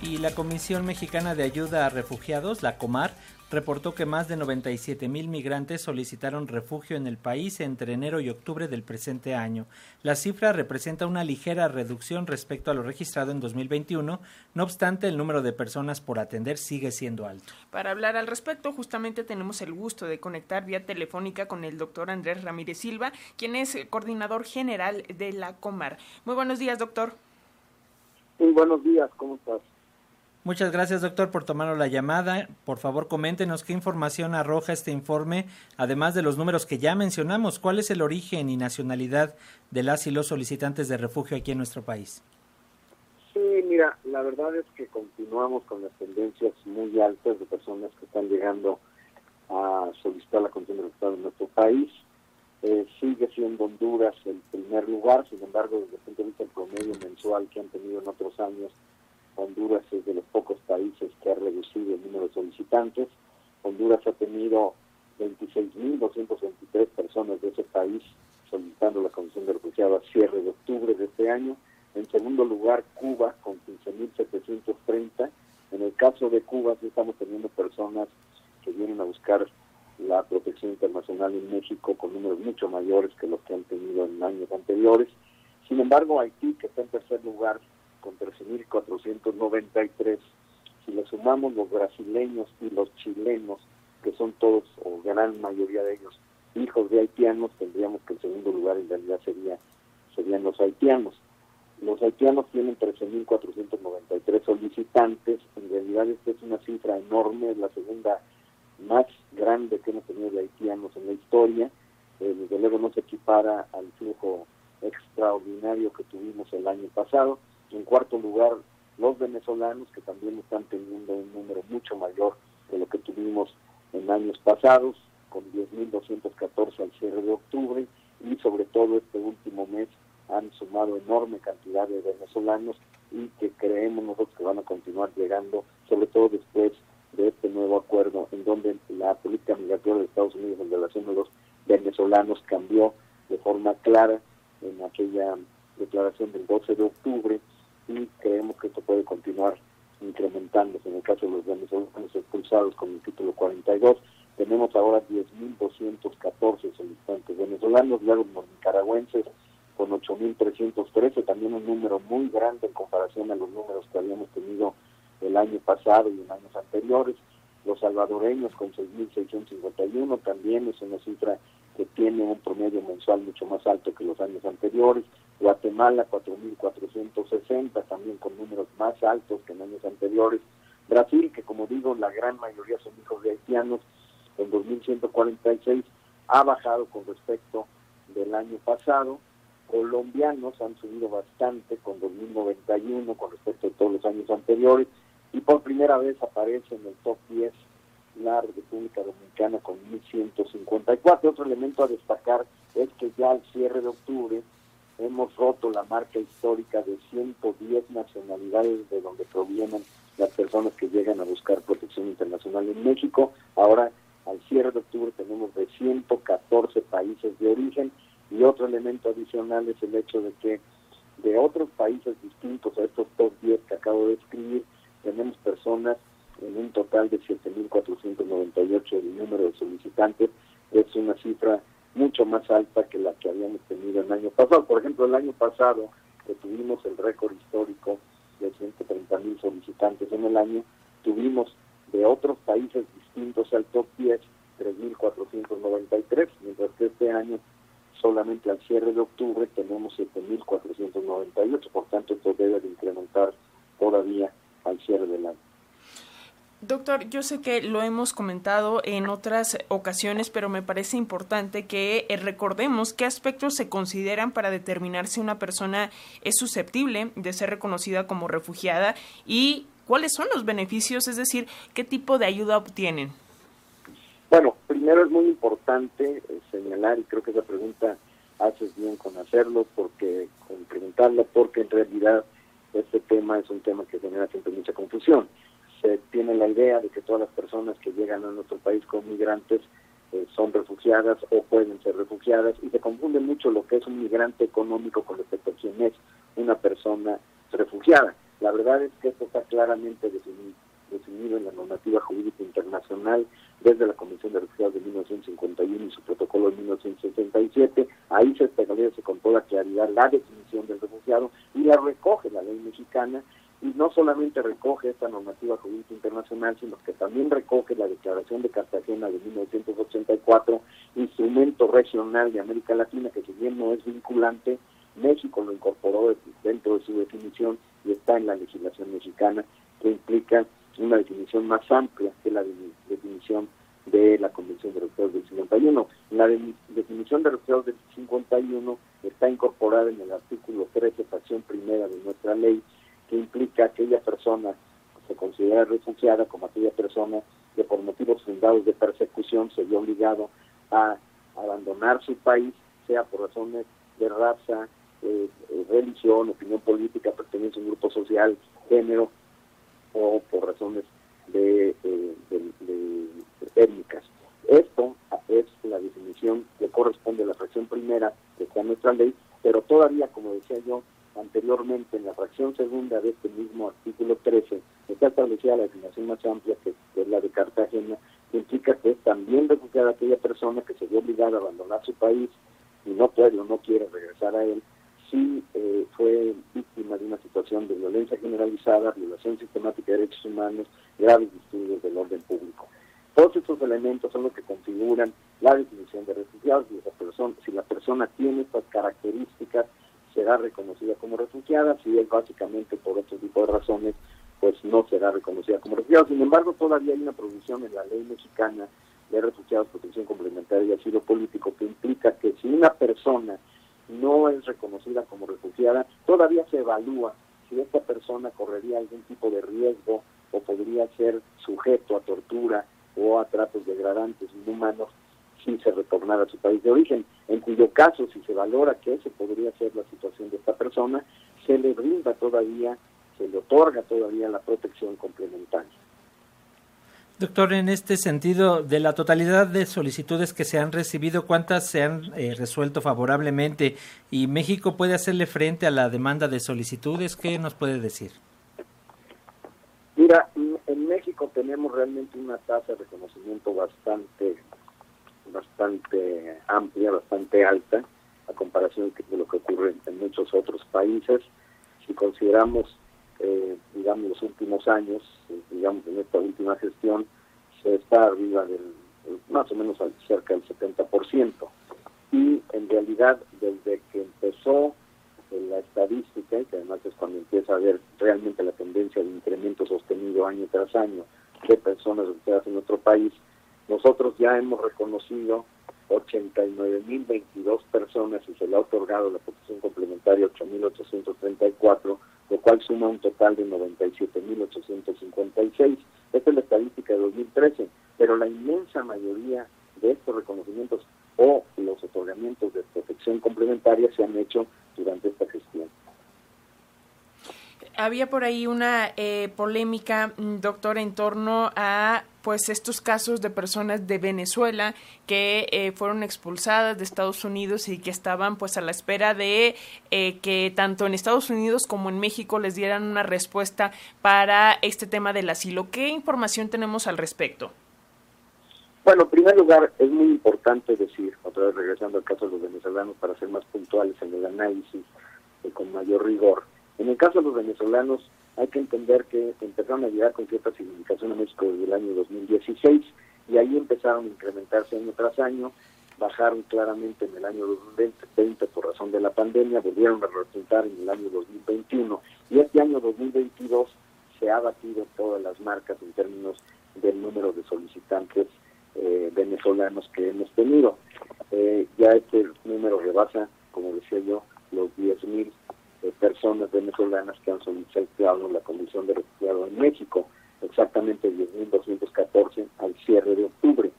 Y la Comisión Mexicana de Ayuda a Refugiados, la COMAR, reportó que más de 97 mil migrantes solicitaron refugio en el país entre enero y octubre del presente año. La cifra representa una ligera reducción respecto a lo registrado en 2021, no obstante el número de personas por atender sigue siendo alto. Para hablar al respecto, justamente tenemos el gusto de conectar vía telefónica con el doctor Andrés Ramírez Silva, quien es coordinador general de la COMAR. Muy buenos días, doctor. Muy buenos días, ¿cómo estás? Muchas gracias, doctor, por tomar la llamada. Por favor, coméntenos qué información arroja este informe, además de los números que ya mencionamos. ¿Cuál es el origen y nacionalidad de las y los solicitantes de refugio aquí en nuestro país? Sí, mira, la verdad es que continuamos con las tendencias muy altas de personas que están llegando a solicitar la condición de en nuestro país. Eh, sigue siendo Honduras el primer lugar, sin embargo, desde el punto de vista promedio mensual que han tenido en otros años, Honduras es de los pocos países que ha reducido el número de solicitantes. Honduras ha tenido 26.223 personas de ese país solicitando la condición de refugiado a cierre de octubre de este año. En segundo lugar, Cuba con 15.730. En el caso de Cuba, sí estamos teniendo personas que vienen a buscar la protección internacional en México con números mucho mayores que los que han tenido en años anteriores. Sin embargo, Haití, que está en tercer lugar con 13.493, si le sumamos los brasileños y los chilenos, que son todos, o gran mayoría de ellos, hijos de haitianos, tendríamos que el segundo lugar en realidad sería serían los haitianos. Los haitianos tienen 13.493 solicitantes, en realidad esta es una cifra enorme, es la segunda más grande que hemos tenido de haitianos en la historia, eh, desde luego no se equipara al flujo extraordinario que tuvimos el año pasado. En cuarto lugar, los venezolanos, que también están teniendo un número mucho mayor de lo que tuvimos en años pasados, con 10.214 al cierre de octubre, y sobre todo este último mes han sumado enorme cantidad de venezolanos y que creemos nosotros que van a continuar llegando, sobre todo después de este nuevo acuerdo en donde la política migratoria de Estados Unidos en relación a los venezolanos cambió de forma clara en aquella declaración del 12 de octubre y creemos que esto puede continuar incrementándose. En el caso de los venezolanos expulsados con el título 42, tenemos ahora 10.214 solicitantes venezolanos, luego los nicaragüenses con 8.313, también un número muy grande en comparación a los números que habíamos tenido el año pasado y en años anteriores. Los salvadoreños con 6.651 también es una cifra que tiene un promedio mensual mucho más alto que los años anteriores. Guatemala 4.460, también con números más altos que en años anteriores. Brasil, que como digo, la gran mayoría son hijos de haitianos, en 2.146 ha bajado con respecto del año pasado. Colombianos han subido bastante con 2.091 con respecto a todos los años anteriores y por primera vez aparece en el top 10 la República Dominicana con 1.154. Otro elemento a destacar es que ya al cierre de octubre hemos roto la marca histórica de 110 nacionalidades de donde provienen las personas que llegan a buscar protección internacional en México. Ahora, al cierre de octubre, tenemos de 114 países de origen y otro elemento adicional es el hecho de que de otros países distintos a estos top 10 que acabo de escribir, tenemos personas en un total de 7.498 el número de solicitantes, es una cifra mucho más alta que la que habíamos tenido el año pasado. Por ejemplo, el año pasado, que tuvimos el récord histórico de 130.000 solicitantes en el año, tuvimos de otros países distintos al top 10 3.493, mientras que este año solamente al cierre de octubre tenemos 7.498, por tanto esto debe de incrementar todavía al cierre del año. Doctor, yo sé que lo hemos comentado en otras ocasiones, pero me parece importante que eh, recordemos qué aspectos se consideran para determinar si una persona es susceptible de ser reconocida como refugiada y cuáles son los beneficios, es decir, qué tipo de ayuda obtienen. Bueno, primero es muy importante eh, señalar, y creo que esa pregunta haces bien con hacerlo, porque con preguntarla, porque en realidad este tema es un tema que genera siempre mucha confusión se tiene la idea de que todas las personas que llegan a nuestro país como migrantes eh, son refugiadas o pueden ser refugiadas y se confunde mucho lo que es un migrante económico con respecto a quién es una persona refugiada. La verdad es que esto está claramente definido, definido en la normativa jurídica internacional desde la Convención de Refugiados de 1951 y su protocolo de 1967. Ahí se establece con toda claridad la definición del refugiado y la recoge la ley mexicana y no solamente recoge esta normativa jurídica internacional, sino que también recoge la Declaración de Cartagena de 1984, instrumento regional de América Latina que si bien no es vinculante, México lo incorporó dentro de su definición y está en la legislación mexicana, que implica una definición más amplia que la definición de la Convención de Refugiados del 51. La definición de refugiados del 51 está incorporada en el artículo 13, fracción primera de nuestra ley, que implica aquella persona que se considera refugiada como aquella persona que por motivos fundados de persecución se vio obligado a abandonar su país, sea por razones de raza, eh, eh, religión, opinión política, pertenencia a un grupo social, género o por razones de, eh, étnicas. Esto es la definición que corresponde a la fracción primera que está en nuestra ley, pero todavía, como decía yo anteriormente, en la fracción segunda de este mismo artículo 13, está establecida la definición más amplia, que, es la de Cartagena, que implica que también refugiada aquella persona que se vio obligada a abandonar su país y no puede o no quiere regresar a él, si eh, fue víctima de una situación de violencia generalizada, violación sistemática de derechos humanos, graves disturbios del orden público. Todos estos elementos son los que configuran la definición de refugiados y esa persona, si la persona tiene estas características, será reconocida como refugiada, si es básicamente por otro tipo de razones, pues no será reconocida como refugiada. Sin embargo, todavía hay una provisión en la ley mexicana de refugiados, protección complementaria y asilo político que implica que si una persona no es reconocida como refugiada, todavía se evalúa si esta persona correría algún tipo de riesgo o podría ser sujeto a tortura o a tratos degradantes inhumanos si se retornara a su país de origen, en cuyo caso, si se valora que esa podría ser la situación de esta persona, se le brinda todavía, se le otorga todavía la protección complementaria. Doctor, en este sentido, de la totalidad de solicitudes que se han recibido, ¿cuántas se han eh, resuelto favorablemente? ¿Y México puede hacerle frente a la demanda de solicitudes? ¿Qué nos puede decir? Mira, en México tenemos realmente una tasa de reconocimiento bastante, bastante amplia, bastante alta, a comparación de lo que ocurre en muchos otros países. Si consideramos eh, digamos, los últimos años, eh, digamos, en esta última gestión, se está arriba del, más o menos cerca del 70%. Y en realidad, desde que empezó eh, la estadística, que además es cuando empieza a ver realmente la tendencia de incremento sostenido año tras año de personas refugiadas en nuestro país, nosotros ya hemos reconocido 89.022 personas y se le ha otorgado la protección complementaria 8.834 lo cual suma un total de 97.856. Esta es la estadística de 2013, pero la inmensa mayoría de estos reconocimientos o los otorgamientos de protección complementaria se han hecho durante esta gestión. Había por ahí una eh, polémica, mm, doctor, en torno a pues estos casos de personas de Venezuela que eh, fueron expulsadas de Estados Unidos y que estaban pues a la espera de eh, que tanto en Estados Unidos como en México les dieran una respuesta para este tema del asilo. ¿Qué información tenemos al respecto? Bueno, en primer lugar, es muy importante decir, otra vez regresando al caso de los venezolanos para ser más puntuales en el análisis y con mayor rigor. En el caso de los venezolanos, hay que entender que empezaron a llegar con cierta significación a México desde el año 2016 y ahí empezaron a incrementarse año tras año, bajaron claramente en el año 2020 por razón de la pandemia, volvieron a repuntar en el año 2021 y este año 2022 se ha batido todas las marcas en términos del número de solicitantes eh, venezolanos que hemos tenido. Eh, ya este número rebasa, como decía yo, los 10.000 personas venezolanas que han solicitado la condición de refugiado en México, exactamente 10.214 al cierre de octubre.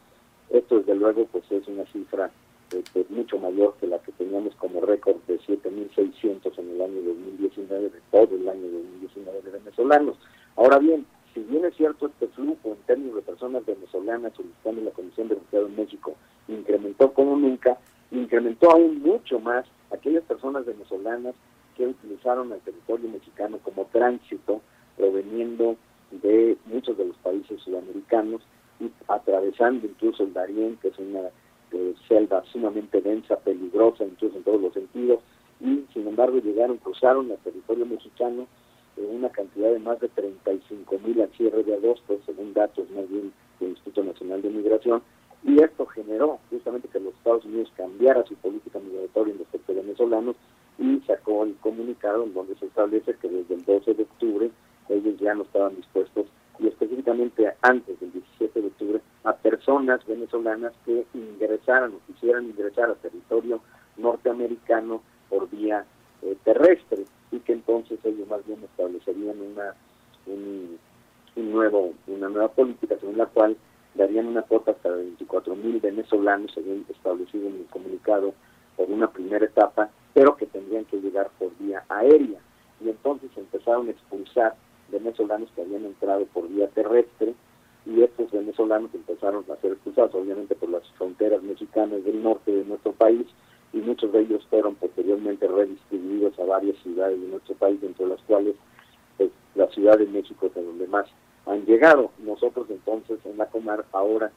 Esto desde luego pues es una cifra este, mucho mayor que la que teníamos como récord de 7.600 en el año 2019, de todo el año 2019 de venezolanos. Ahora bien, si bien es cierto este flujo en términos de personas venezolanas solicitando la condición de refugiado en México incrementó como nunca, incrementó aún mucho más aquellas personas venezolanas que utilizaron el territorio mexicano como tránsito proveniendo de muchos de los países sudamericanos y atravesando incluso el Darién, que es una eh, selva sumamente densa, peligrosa, incluso en todos los sentidos, y sin embargo llegaron, cruzaron el territorio mexicano en una cantidad de más de 35 mil al cierre de agosto, según datos más bien del Instituto Nacional de Migración, y esto generó justamente que los Estados Unidos cambiara su política migratoria en respecto a y sacó el comunicado en donde se establece que desde el 12 de octubre ellos ya no estaban dispuestos, y específicamente antes del 17 de octubre, a personas venezolanas que ingresaran o quisieran ingresar al territorio norteamericano por vía eh, terrestre y que entonces ellos más bien establecerían una un, nuevo una nueva política según la cual darían una cuota hasta 24 mil venezolanos según establecido en el comunicado por una primera etapa pero que tendrían que llegar por vía aérea y entonces empezaron a expulsar venezolanos que habían entrado por vía terrestre y estos venezolanos empezaron a ser expulsados obviamente por las fronteras mexicanas del norte de nuestro país y muchos de ellos fueron posteriormente redistribuidos a varias ciudades de nuestro país, entre las cuales pues, la Ciudad de México es de donde más han llegado. Nosotros entonces en la Comar ahora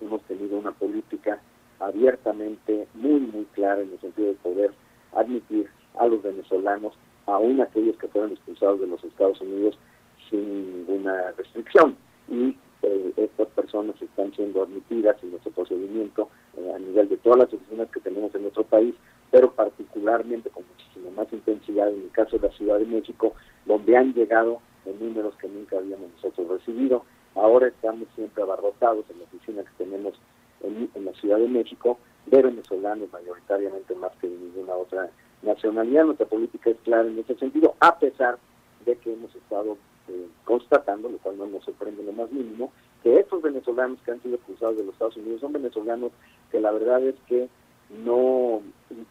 hemos tenido una política abiertamente muy, muy clara en el sentido de poder admitir a los venezolanos, aún aquellos que fueron expulsados de los Estados Unidos, sin ninguna restricción. Y eh, estas personas están siendo admitidas en nuestro procedimiento eh, a nivel de todas las oficinas que tenemos en nuestro país, pero particularmente con muchísima más intensidad en el caso de la Ciudad de México, donde han llegado en números que nunca habíamos nosotros recibido. Ahora estamos siempre abarrotados en la oficina que tenemos en, en la Ciudad de México de venezolanos mayoritariamente más que de ninguna otra nacionalidad. Nuestra política es clara en ese sentido, a pesar de que hemos estado eh, constatando, lo cual no nos sorprende lo más mínimo, que estos venezolanos que han sido expulsados de los Estados Unidos son venezolanos que la verdad es que no,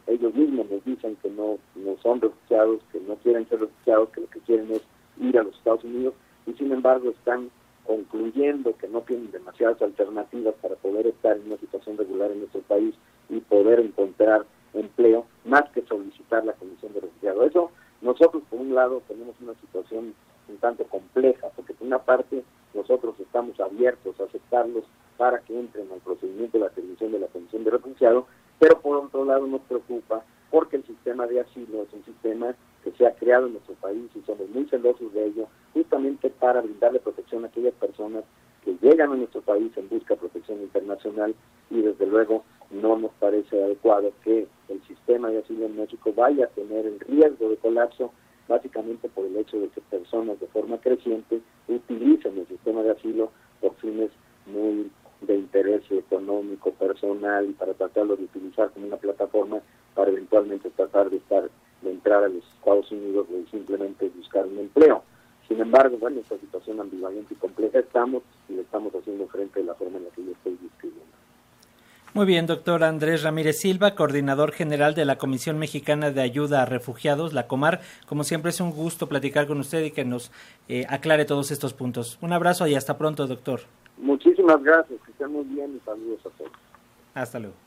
ellos mismos nos dicen que no, no son refugiados, que no quieren ser refugiados, que lo que quieren es ir a los Estados Unidos y sin embargo están concluyendo que no tienen demasiadas alternativas para poder estar en una situación regular en nuestro país y poder encontrar empleo más que solicitar la condición de refugiado. Eso nosotros por un lado tenemos una situación un tanto compleja, porque por una parte nosotros estamos abiertos a aceptarlos para que entren al procedimiento de la atribución de la condición de refugiado, pero por otro lado nos preocupa porque el sistema de asilo es un sistema que se ha creado en nuestro país y somos muy celosos de ello, justamente para brindarle protección a aquellas personas que llegan a nuestro país en busca de protección internacional y desde luego no nos parece adecuado que el sistema de asilo en México vaya a tener el riesgo de colapso básicamente por el hecho de que personas de forma creciente utilicen el sistema de asilo por fines muy de interés económico, personal, y para tratarlo de utilizar como una plataforma para eventualmente tratar de estar de entrar a los Estados Unidos o simplemente buscar un empleo. Sin embargo, bueno, esta situación ambivalente y compleja estamos y le estamos haciendo frente de la forma en la que yo estoy describiendo. Muy bien, doctor Andrés Ramírez Silva, coordinador general de la Comisión Mexicana de Ayuda a Refugiados, la Comar. Como siempre es un gusto platicar con usted y que nos eh, aclare todos estos puntos. Un abrazo y hasta pronto, doctor. Muchísimas gracias, que estén muy bien y saludos a todos. Hasta luego.